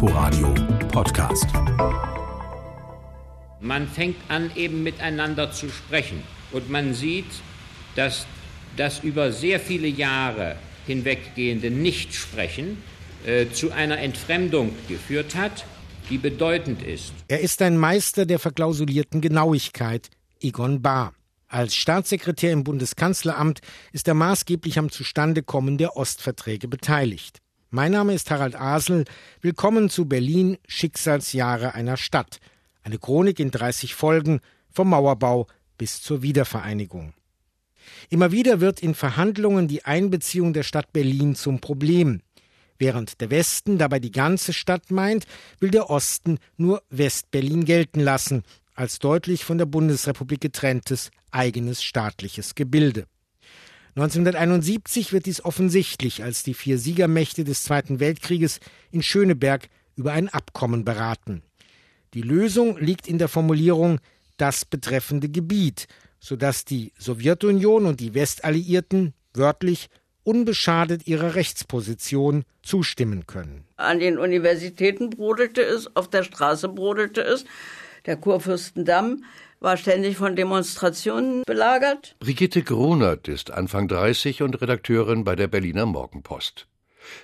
Inforadio Podcast. Man fängt an, eben miteinander zu sprechen. Und man sieht, dass das über sehr viele Jahre hinweggehende Nichtsprechen äh, zu einer Entfremdung geführt hat, die bedeutend ist. Er ist ein Meister der verklausulierten Genauigkeit, Egon Bahr. Als Staatssekretär im Bundeskanzleramt ist er maßgeblich am Zustandekommen der Ostverträge beteiligt. Mein Name ist Harald Asel. Willkommen zu Berlin Schicksalsjahre einer Stadt. Eine Chronik in 30 Folgen vom Mauerbau bis zur Wiedervereinigung. Immer wieder wird in Verhandlungen die Einbeziehung der Stadt Berlin zum Problem. Während der Westen dabei die ganze Stadt meint, will der Osten nur Westberlin gelten lassen, als deutlich von der Bundesrepublik getrenntes eigenes staatliches Gebilde. 1971 wird dies offensichtlich, als die vier Siegermächte des Zweiten Weltkrieges in Schöneberg über ein Abkommen beraten. Die Lösung liegt in der Formulierung das betreffende Gebiet, sodass die Sowjetunion und die Westalliierten wörtlich unbeschadet ihrer Rechtsposition zustimmen können. An den Universitäten brodelte es, auf der Straße brodelte es. Der Kurfürstendamm war ständig von Demonstrationen belagert. Brigitte Grunert ist Anfang 30 und Redakteurin bei der Berliner Morgenpost.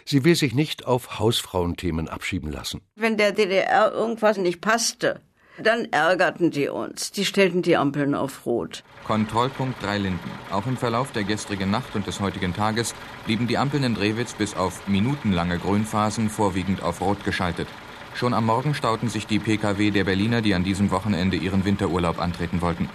Sie will sich nicht auf Hausfrauenthemen abschieben lassen. Wenn der DDR irgendwas nicht passte, dann ärgerten die uns. Die stellten die Ampeln auf Rot. Kontrollpunkt Dreilinden. Auch im Verlauf der gestrigen Nacht und des heutigen Tages blieben die Ampeln in Drewitz bis auf minutenlange Grünphasen vorwiegend auf Rot geschaltet. Schon am Morgen stauten sich die Pkw der Berliner, die an diesem Wochenende ihren Winterurlaub antreten wollten.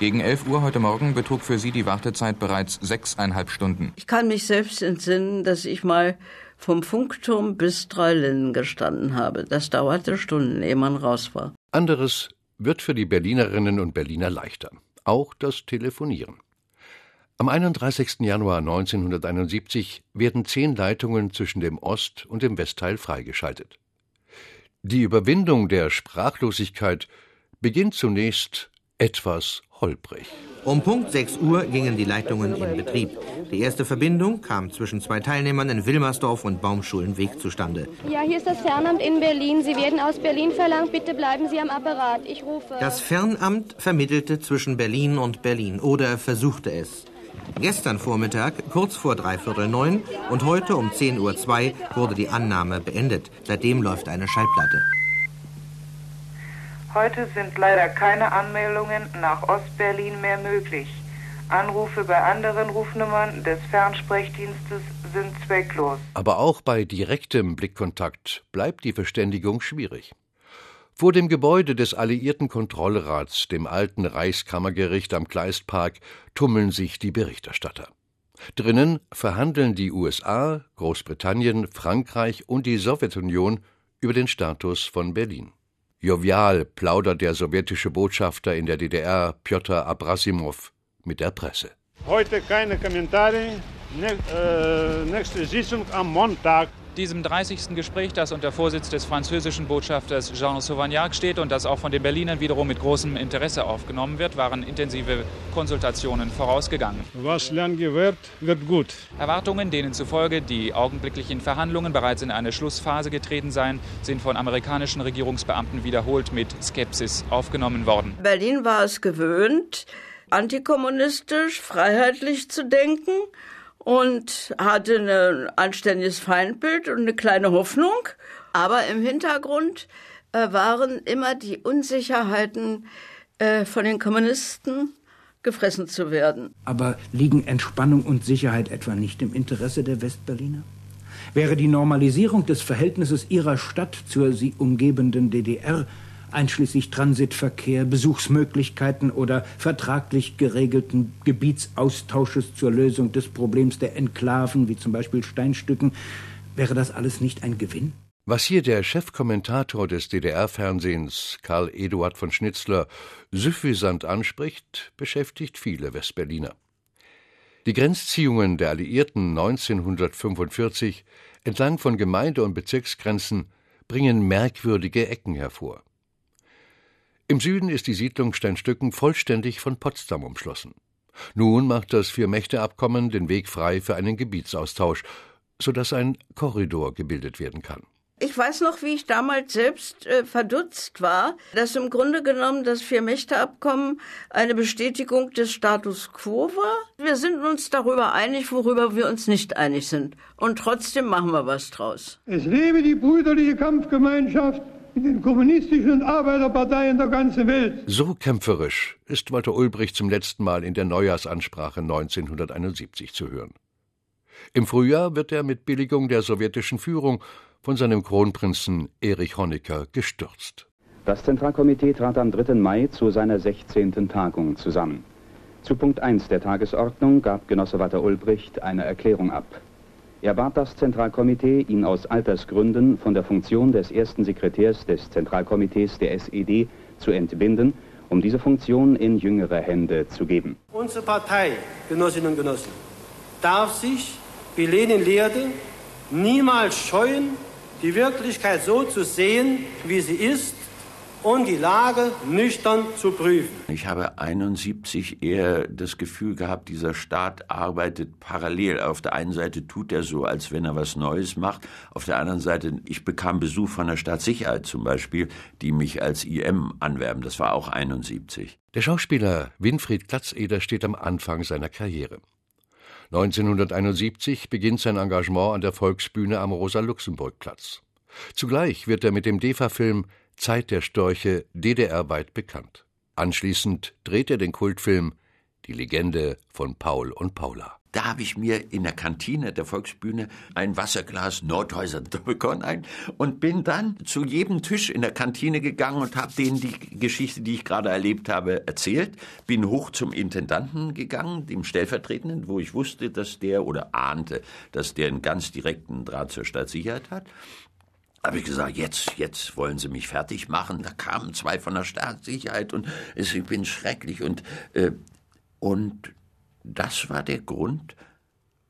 Gegen 11 Uhr heute Morgen betrug für sie die Wartezeit bereits sechseinhalb Stunden. Ich kann mich selbst entsinnen, dass ich mal vom Funkturm bis Dreilinden gestanden habe. Das dauerte Stunden, ehe man raus war. Anderes wird für die Berlinerinnen und Berliner leichter. Auch das Telefonieren. Am 31. Januar 1971 werden zehn Leitungen zwischen dem Ost- und dem Westteil freigeschaltet. Die Überwindung der Sprachlosigkeit beginnt zunächst etwas holprig. Um Punkt 6 Uhr gingen die Leitungen in Betrieb. Die erste Verbindung kam zwischen zwei Teilnehmern in Wilmersdorf und Baumschulenweg zustande. Ja, hier ist das Fernamt in Berlin. Sie werden aus Berlin verlangt. Bitte bleiben Sie am Apparat. Ich rufe. Das Fernamt vermittelte zwischen Berlin und Berlin oder versuchte es. Gestern Vormittag, kurz vor dreiviertel neun und heute um 10.02 Uhr wurde die Annahme beendet. Seitdem läuft eine Schallplatte. Heute sind leider keine Anmeldungen nach Ostberlin mehr möglich. Anrufe bei anderen Rufnummern des Fernsprechdienstes sind zwecklos. Aber auch bei direktem Blickkontakt bleibt die Verständigung schwierig. Vor dem Gebäude des Alliierten Kontrollrats, dem alten Reichskammergericht am Kleistpark, tummeln sich die Berichterstatter. Drinnen verhandeln die USA, Großbritannien, Frankreich und die Sowjetunion über den Status von Berlin. Jovial plaudert der sowjetische Botschafter in der DDR, Pjotr Abrasimov, mit der Presse. Heute keine Kommentare. Äh, nächste Sitzung am Montag diesem 30. Gespräch, das unter Vorsitz des französischen Botschafters Jean Sauvagnac steht und das auch von den Berlinern wiederum mit großem Interesse aufgenommen wird, waren intensive Konsultationen vorausgegangen. Was lang gewährt, wird gut. Erwartungen, denen zufolge die augenblicklichen Verhandlungen bereits in eine Schlussphase getreten seien, sind von amerikanischen Regierungsbeamten wiederholt mit Skepsis aufgenommen worden. Berlin war es gewöhnt, antikommunistisch, freiheitlich zu denken und hatte ein anständiges Feindbild und eine kleine Hoffnung. Aber im Hintergrund äh, waren immer die Unsicherheiten äh, von den Kommunisten gefressen zu werden. Aber liegen Entspannung und Sicherheit etwa nicht im Interesse der Westberliner? Wäre die Normalisierung des Verhältnisses ihrer Stadt zur sie umgebenden DDR einschließlich Transitverkehr, Besuchsmöglichkeiten oder vertraglich geregelten Gebietsaustausches zur Lösung des Problems der Enklaven, wie zum Beispiel Steinstücken, wäre das alles nicht ein Gewinn? Was hier der Chefkommentator des DDR-Fernsehens, Karl Eduard von Schnitzler, süffisant anspricht, beschäftigt viele Westberliner. Die Grenzziehungen der Alliierten 1945 entlang von Gemeinde- und Bezirksgrenzen bringen merkwürdige Ecken hervor. Im Süden ist die Siedlung Steinstücken vollständig von Potsdam umschlossen. Nun macht das Vier-Mächte-Abkommen den Weg frei für einen Gebietsaustausch, sodass ein Korridor gebildet werden kann. Ich weiß noch, wie ich damals selbst äh, verdutzt war, dass im Grunde genommen das Vier-Mächte-Abkommen eine Bestätigung des Status quo war. Wir sind uns darüber einig, worüber wir uns nicht einig sind. Und trotzdem machen wir was draus. Es lebe die brüderliche Kampfgemeinschaft in den kommunistischen und Arbeiterparteien der ganzen Welt. So kämpferisch ist Walter Ulbricht zum letzten Mal in der Neujahrsansprache 1971 zu hören. Im Frühjahr wird er mit Billigung der sowjetischen Führung von seinem Kronprinzen Erich Honecker gestürzt. Das Zentralkomitee trat am 3. Mai zu seiner 16. Tagung zusammen. Zu Punkt 1 der Tagesordnung gab Genosse Walter Ulbricht eine Erklärung ab. Er bat das Zentralkomitee, ihn aus Altersgründen von der Funktion des ersten Sekretärs des Zentralkomitees der SED zu entbinden, um diese Funktion in jüngere Hände zu geben. Unsere Partei, Genossinnen und Genossen, darf sich, wie Lenin lehrte, niemals scheuen, die Wirklichkeit so zu sehen, wie sie ist und die Lage nüchtern zu prüfen. Ich habe 71 eher das Gefühl gehabt, dieser Staat arbeitet parallel. Auf der einen Seite tut er so, als wenn er was Neues macht. Auf der anderen Seite, ich bekam Besuch von der Staatssicherheit zum Beispiel, die mich als IM anwerben. Das war auch 71. Der Schauspieler Winfried Glatzeder steht am Anfang seiner Karriere. 1971 beginnt sein Engagement an der Volksbühne am Rosa-Luxemburg-Platz. Zugleich wird er mit dem DEFA-Film Zeit der Störche DDR-weit bekannt. Anschließend dreht er den Kultfilm Die Legende von Paul und Paula. Da habe ich mir in der Kantine der Volksbühne ein Wasserglas Nordhäuser Doppelkorn ein und bin dann zu jedem Tisch in der Kantine gegangen und habe denen die Geschichte, die ich gerade erlebt habe, erzählt. Bin hoch zum Intendanten gegangen, dem Stellvertretenden, wo ich wusste, dass der oder ahnte, dass der einen ganz direkten Draht zur Staatssicherheit hat habe ich gesagt, jetzt, jetzt wollen sie mich fertig machen. Da kamen zwei von der Staatssicherheit und ich bin schrecklich und äh, und das war der Grund,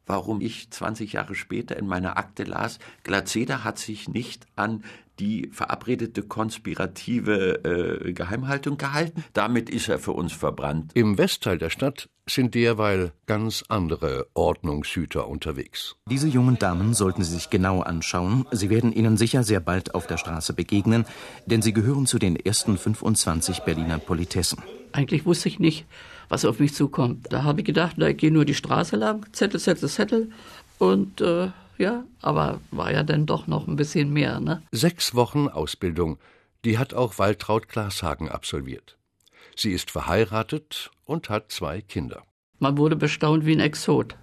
warum ich 20 Jahre später in meiner Akte las, Glazeder hat sich nicht an die verabredete konspirative äh, Geheimhaltung gehalten. Damit ist er für uns verbrannt. Im Westteil der Stadt sind derweil ganz andere Ordnungshüter unterwegs. Diese jungen Damen sollten Sie sich genau anschauen. Sie werden Ihnen sicher sehr bald auf der Straße begegnen, denn sie gehören zu den ersten 25 Berliner Politessen. Eigentlich wusste ich nicht, was auf mich zukommt. Da habe ich gedacht, na, ich gehe nur die Straße lang, Zettel, Zettel, Zettel und äh, ja, aber war ja dann doch noch ein bisschen mehr. Ne? Sechs Wochen Ausbildung, die hat auch Waltraud Glashagen absolviert. Sie ist verheiratet und hat zwei Kinder. Man wurde bestaunt wie ein Exot.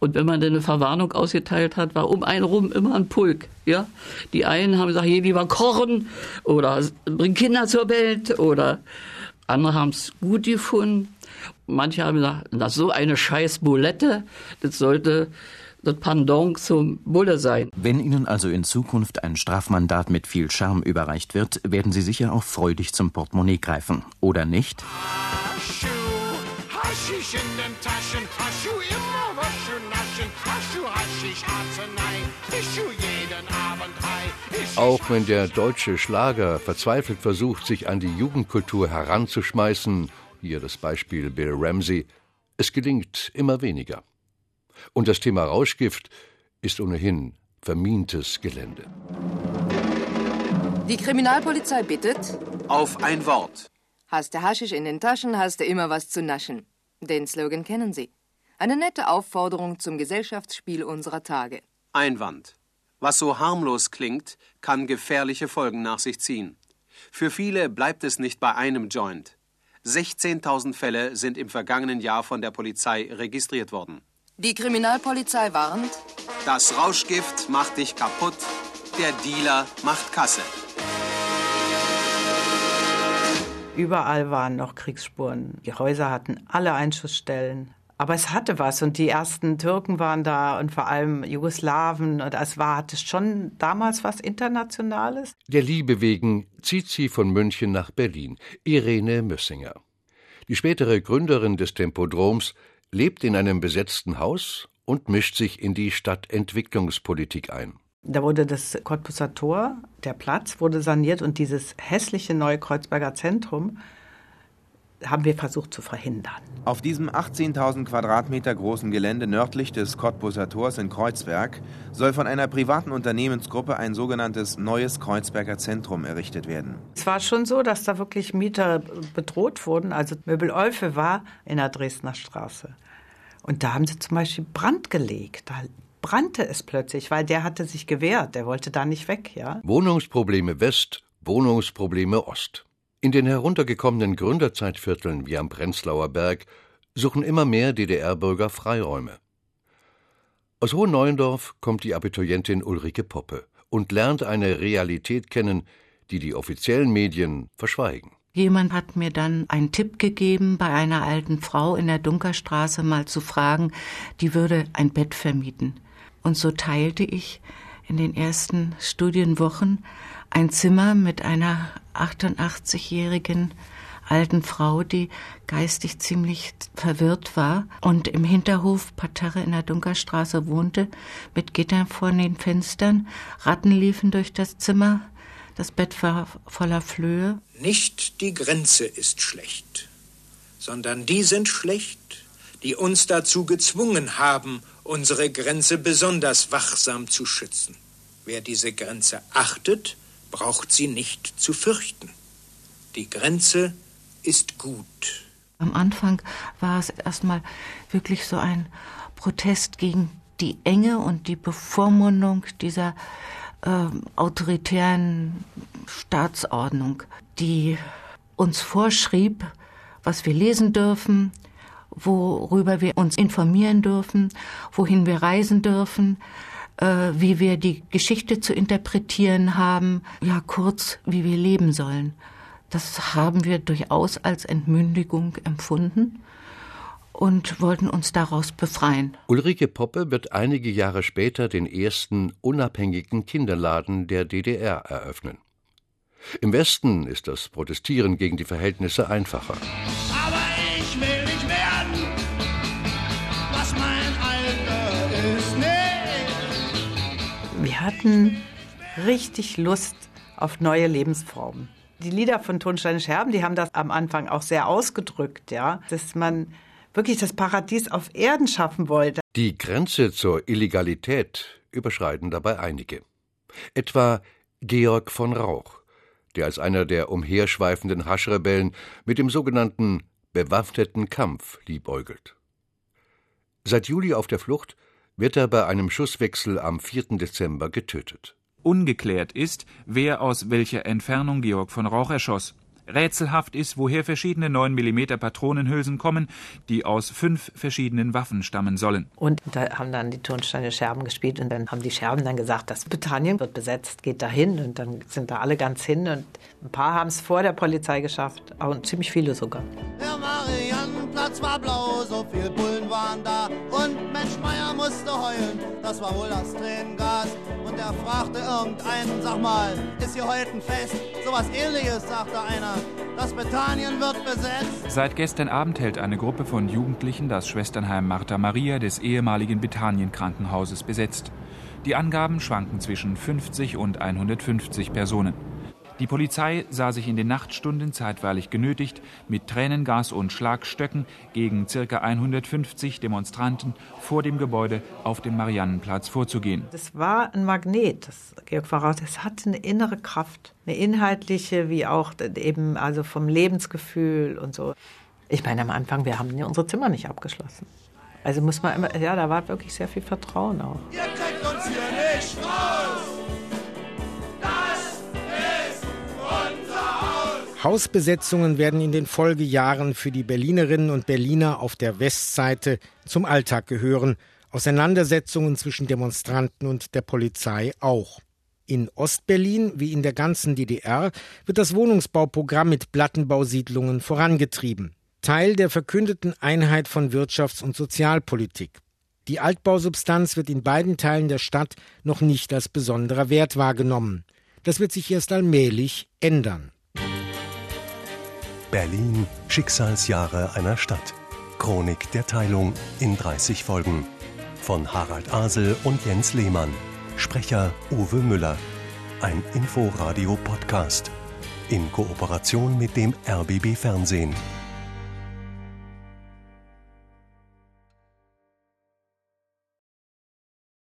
Und wenn man dann eine Verwarnung ausgeteilt hat, war um einen rum immer ein Pulk. Ja? Die einen haben gesagt, hier lieber kochen oder bring Kinder zur Welt oder andere haben es gut gefunden. Manche haben gesagt, na, so eine scheiß Bulette, das sollte das Pendant zum Bulle sein. Wenn Ihnen also in Zukunft ein Strafmandat mit viel Charme überreicht wird, werden Sie sicher auch freudig zum Portemonnaie greifen, oder nicht? Haschu, Haschisch in den Taschen, Haschu immer was zu naschen, Haschu, Haschisch, Arznei, Fischu jeden Abend high. Auch wenn der deutsche Schlager verzweifelt versucht, sich an die Jugendkultur heranzuschmeißen, hier das Beispiel Bill Ramsey, es gelingt immer weniger. Und das Thema Rauschgift ist ohnehin vermintes Gelände. Die Kriminalpolizei bittet. Auf ein Wort. Hast du Haschisch in den Taschen, hast du immer was zu naschen. Den Slogan kennen Sie. Eine nette Aufforderung zum Gesellschaftsspiel unserer Tage. Einwand. Was so harmlos klingt, kann gefährliche Folgen nach sich ziehen. Für viele bleibt es nicht bei einem Joint. 16.000 Fälle sind im vergangenen Jahr von der Polizei registriert worden. Die Kriminalpolizei warnt. Das Rauschgift macht dich kaputt, der Dealer macht Kasse. Überall waren noch Kriegsspuren. Die Häuser hatten alle Einschussstellen. Aber es hatte was und die ersten Türken waren da und vor allem Jugoslawen und es war hatte schon damals was Internationales. Der Liebe wegen zieht sie von München nach Berlin, Irene Mössinger. Die spätere Gründerin des Tempodroms lebt in einem besetzten Haus und mischt sich in die Stadtentwicklungspolitik ein. Da wurde das Cottbusser Tor, der Platz, wurde saniert und dieses hässliche neue Kreuzberger Zentrum, haben wir versucht zu verhindern. Auf diesem 18.000 Quadratmeter großen Gelände nördlich des Cottbuser Tors in Kreuzberg soll von einer privaten Unternehmensgruppe ein sogenanntes neues Kreuzberger Zentrum errichtet werden. Es war schon so, dass da wirklich Mieter bedroht wurden. Also Möbel Olfe war in der Dresdner Straße. Und da haben sie zum Beispiel Brand gelegt. Da brannte es plötzlich, weil der hatte sich gewehrt. Der wollte da nicht weg, ja. Wohnungsprobleme West, Wohnungsprobleme Ost. In den heruntergekommenen Gründerzeitvierteln wie am Prenzlauer Berg suchen immer mehr DDR-Bürger Freiräume. Aus Hohenneuendorf kommt die Abiturientin Ulrike Poppe und lernt eine Realität kennen, die die offiziellen Medien verschweigen. Jemand hat mir dann einen Tipp gegeben, bei einer alten Frau in der Dunkerstraße mal zu fragen, die würde ein Bett vermieten. Und so teilte ich in den ersten Studienwochen ein Zimmer mit einer 88-jährigen alten Frau, die geistig ziemlich verwirrt war und im Hinterhof Parterre in der Dunkerstraße wohnte, mit Gittern vor den Fenstern. Ratten liefen durch das Zimmer. Das Bett war voller Flöhe. Nicht die Grenze ist schlecht, sondern die sind schlecht, die uns dazu gezwungen haben, unsere Grenze besonders wachsam zu schützen. Wer diese Grenze achtet, braucht sie nicht zu fürchten. Die Grenze ist gut. Am Anfang war es erstmal wirklich so ein Protest gegen die Enge und die Bevormundung dieser äh, autoritären Staatsordnung, die uns vorschrieb, was wir lesen dürfen, worüber wir uns informieren dürfen, wohin wir reisen dürfen, äh, wie wir die Geschichte zu interpretieren haben, ja kurz, wie wir leben sollen. Das haben wir durchaus als Entmündigung empfunden und wollten uns daraus befreien. Ulrike Poppe wird einige Jahre später den ersten unabhängigen Kinderladen der DDR eröffnen. Im Westen ist das Protestieren gegen die Verhältnisse einfacher. Aber ich will nicht werden, was mein Alter ist. Nee. Wir hatten richtig Lust auf neue Lebensformen. Die Lieder von Tonsteine Scherben, die haben das am Anfang auch sehr ausgedrückt, ja, dass man wirklich das Paradies auf Erden schaffen wollte. Die Grenze zur Illegalität überschreiten dabei einige. Etwa Georg von Rauch, der als einer der umherschweifenden Haschrebellen mit dem sogenannten bewaffneten Kampf liebäugelt. Seit Juli auf der Flucht wird er bei einem Schusswechsel am 4. Dezember getötet. Ungeklärt ist, wer aus welcher Entfernung Georg von Rauch erschoss. Rätselhaft ist, woher verschiedene 9 mm Patronenhülsen kommen, die aus fünf verschiedenen Waffen stammen sollen. Und da haben dann die Turnsteine Scherben gespielt und dann haben die Scherben dann gesagt, das Britannien wird besetzt, geht dahin und dann sind da alle ganz hin und ein paar haben es vor der Polizei geschafft, aber ziemlich viele sogar. Der Mariannenplatz war blau, so viel Bullen waren da und Mensch Meier musste heulen, das war wohl das Tränengas und er fragte irgendeinen, sag mal, ist hier heute ein Fest? Sowas ähnliches, sagte einer. Das Britannien wird besetzt. Seit gestern Abend hält eine Gruppe von Jugendlichen das Schwesternheim Martha Maria des ehemaligen Bethanien-Krankenhauses besetzt. Die Angaben schwanken zwischen 50 und 150 Personen. Die Polizei sah sich in den Nachtstunden zeitweilig genötigt, mit Tränengas und Schlagstöcken gegen ca. 150 Demonstranten vor dem Gebäude auf dem Mariannenplatz vorzugehen. Das war ein Magnet, das Georg Voraus. Es hatte eine innere Kraft, eine inhaltliche, wie auch eben also vom Lebensgefühl und so. Ich meine, am Anfang, wir haben unsere Zimmer nicht abgeschlossen. Also muss man immer, ja, da war wirklich sehr viel Vertrauen auch. Ihr kriegt uns hier nicht raus. Hausbesetzungen werden in den Folgejahren für die Berlinerinnen und Berliner auf der Westseite zum Alltag gehören, Auseinandersetzungen zwischen Demonstranten und der Polizei auch. In Ostberlin wie in der ganzen DDR wird das Wohnungsbauprogramm mit Plattenbausiedlungen vorangetrieben. Teil der verkündeten Einheit von Wirtschafts- und Sozialpolitik. Die Altbausubstanz wird in beiden Teilen der Stadt noch nicht als besonderer Wert wahrgenommen. Das wird sich erst allmählich ändern. Berlin, Schicksalsjahre einer Stadt. Chronik der Teilung in 30 Folgen. Von Harald Asel und Jens Lehmann. Sprecher Uwe Müller. Ein Inforadio-Podcast. In Kooperation mit dem RBB Fernsehen.